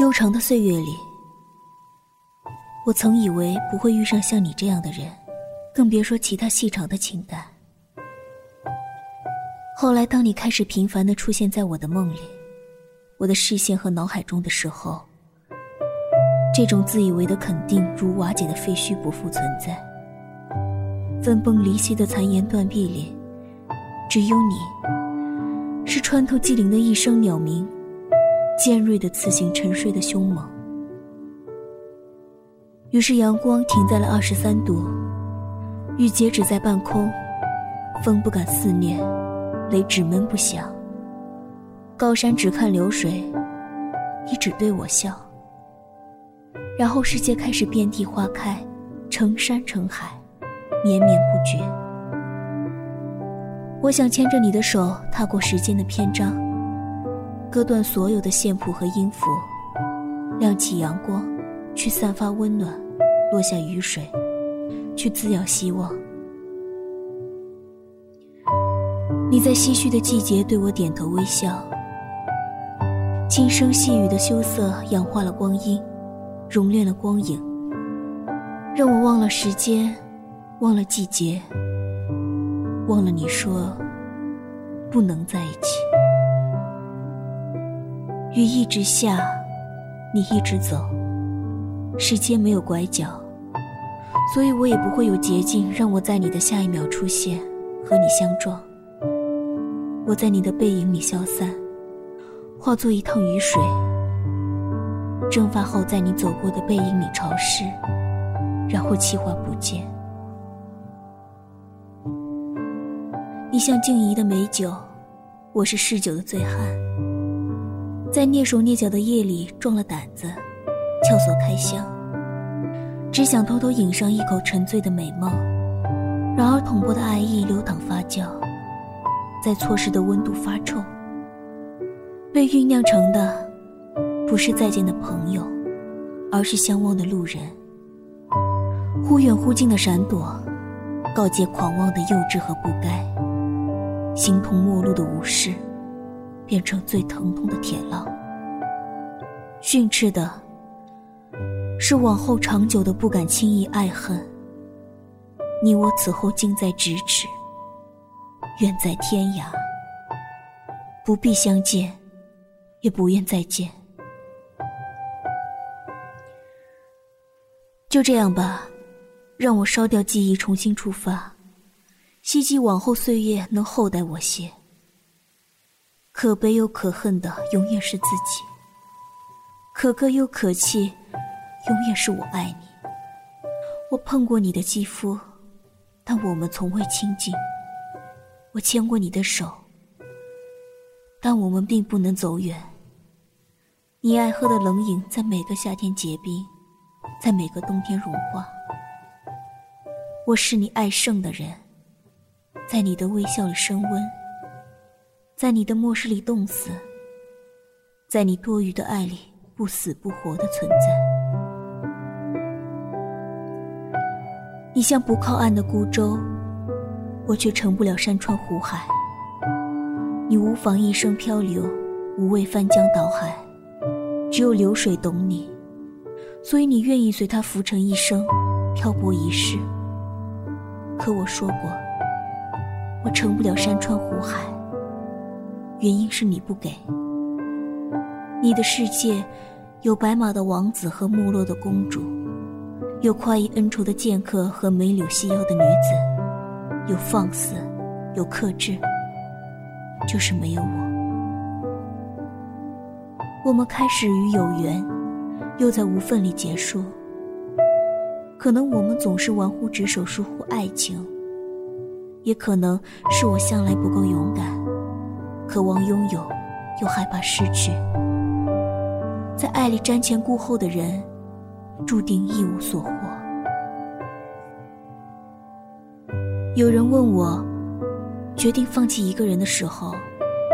悠长的岁月里，我曾以为不会遇上像你这样的人，更别说其他细长的情感。后来，当你开始频繁的出现在我的梦里，我的视线和脑海中的时候，这种自以为的肯定如瓦解的废墟不复存在。分崩离析的残垣断壁里，只有你，是穿透寂灵的一声鸟鸣。尖锐的刺醒沉睡的凶猛。于是阳光停在了二十三度，雨截止在半空，风不敢肆虐，雷只闷不响。高山只看流水，你只对我笑。然后世界开始遍地花开，成山成海，绵绵不绝。我想牵着你的手，踏过时间的篇章。割断所有的线谱和音符，亮起阳光，去散发温暖，落下雨水，去滋养希望。你在唏嘘的季节对我点头微笑，轻声细语的羞涩氧化了光阴，熔炼了光影，让我忘了时间，忘了季节，忘了你说不能在一起。雨一直下，你一直走，时间没有拐角，所以我也不会有捷径让我在你的下一秒出现，和你相撞。我在你的背影里消散，化作一趟雨水，蒸发后在你走过的背影里潮湿，然后气化不见。你像静怡的美酒，我是嗜酒的醉汉。在蹑手蹑脚的夜里，壮了胆子，撬锁开箱，只想偷偷饮上一口沉醉的美梦。然而捅破的爱意流淌发酵，在错失的温度发臭。被酝酿成的，不是再见的朋友，而是相望的路人。忽远忽近的闪躲，告诫狂妄的幼稚和不该，形同陌路的无视。变成最疼痛的铁烙，训斥的是往后长久的不敢轻易爱恨。你我此后近在咫尺，远在天涯，不必相见，也不愿再见。就这样吧，让我烧掉记忆，重新出发，希冀往后岁月能厚待我些。可悲又可恨的，永远是自己；可歌又可泣，永远是我爱你。我碰过你的肌肤，但我们从未亲近；我牵过你的手，但我们并不能走远。你爱喝的冷饮，在每个夏天结冰，在每个冬天融化。我是你爱胜的人，在你的微笑里升温。在你的漠视里冻死，在你多余的爱里不死不活的存在。你像不靠岸的孤舟，我却成不了山川湖海。你无妨一生漂流，无畏翻江倒海，只有流水懂你，所以你愿意随它浮沉一生，漂泊一世。可我说过，我成不了山川湖海。原因是你不给。你的世界，有白马的王子和没落的公主，有快意恩仇的剑客和美柳细腰的女子，有放肆，有克制，就是没有我。我们开始于有缘，又在无分里结束。可能我们总是玩忽职守，疏忽爱情，也可能是我向来不够勇敢。渴望拥有，又害怕失去，在爱里瞻前顾后的人，注定一无所获。有人问我，决定放弃一个人的时候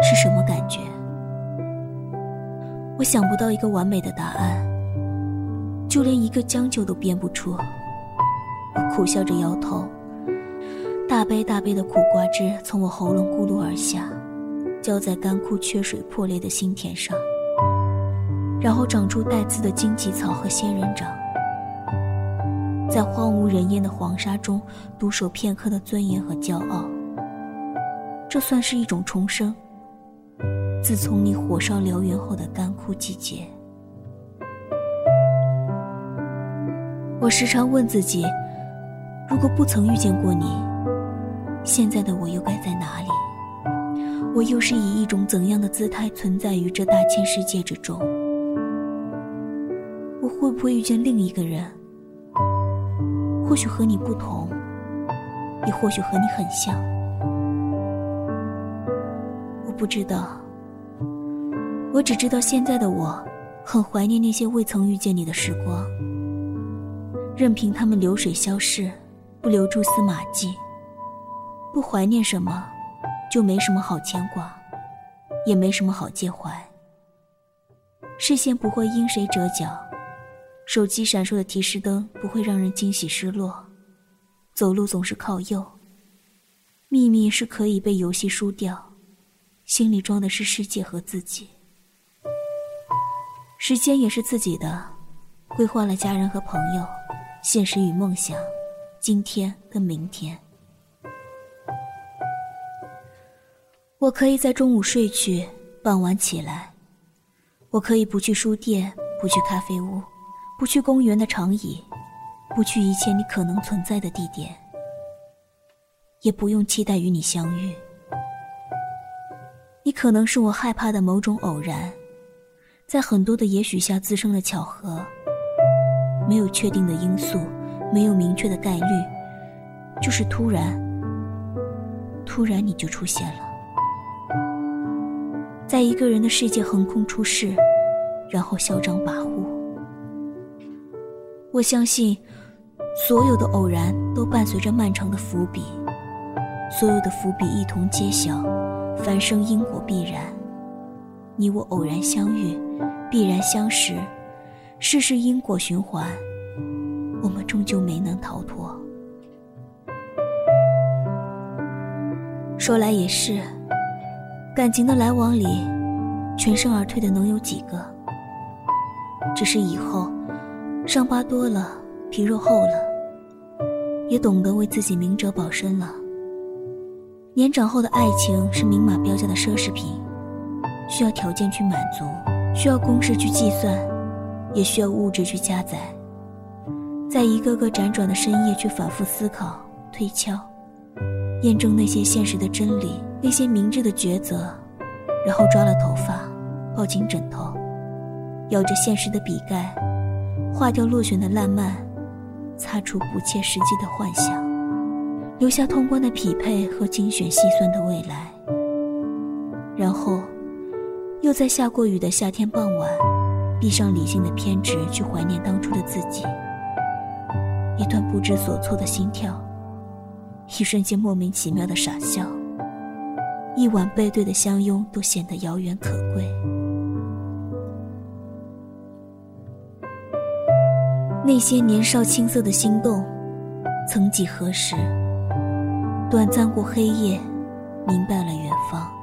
是什么感觉？我想不到一个完美的答案，就连一个将就都编不出。我苦笑着摇头，大杯大杯的苦瓜汁从我喉咙咕噜而下。浇在干枯、缺水、破裂的心田上。然后长出带刺的荆棘草和仙人掌，在荒无人烟的黄沙中独守片刻的尊严和骄傲，这算是一种重生。自从你火烧燎原后的干枯季节，我时常问自己：如果不曾遇见过你，现在的我又该在哪里？我又是以一种怎样的姿态存在于这大千世界之中？我会不会遇见另一个人？或许和你不同，也或许和你很像。我不知道。我只知道现在的我，很怀念那些未曾遇见你的时光。任凭他们流水消逝，不留蛛丝马迹。不怀念什么，就没什么好牵挂，也没什么好介怀。视线不会因谁折角，手机闪烁的提示灯不会让人惊喜失落。走路总是靠右。秘密是可以被游戏输掉，心里装的是世界和自己。时间也是自己的，规划了家人和朋友，现实与梦想，今天跟明天。我可以在中午睡去，傍晚起来；我可以不去书店，不去咖啡屋，不去公园的长椅，不去一切你可能存在的地点，也不用期待与你相遇。你可能是我害怕的某种偶然。在很多的也许下滋生了巧合，没有确定的因素，没有明确的概率，就是突然，突然你就出现了，在一个人的世界横空出世，然后嚣张跋扈。我相信，所有的偶然都伴随着漫长的伏笔，所有的伏笔一同揭晓，凡生因果必然。你我偶然相遇，必然相识，世事因果循环，我们终究没能逃脱。说来也是，感情的来往里，全身而退的能有几个？只是以后，伤疤多了，皮肉厚了，也懂得为自己明哲保身了。年长后的爱情是明码标价的奢侈品。需要条件去满足，需要公式去计算，也需要物质去加载。在一个个辗转的深夜，去反复思考、推敲、验证那些现实的真理，那些明智的抉择，然后抓了头发，抱紧枕头，咬着现实的笔盖，划掉落选的烂漫，擦除不切实际的幻想，留下通关的匹配和精选细算的未来，然后。又在下过雨的夏天傍晚，闭上理性的偏执，去怀念当初的自己。一段不知所措的心跳，一瞬间莫名其妙的傻笑，一晚背对的相拥，都显得遥远可贵。那些年少青涩的心动，曾几何时，短暂过黑夜，明白了远方。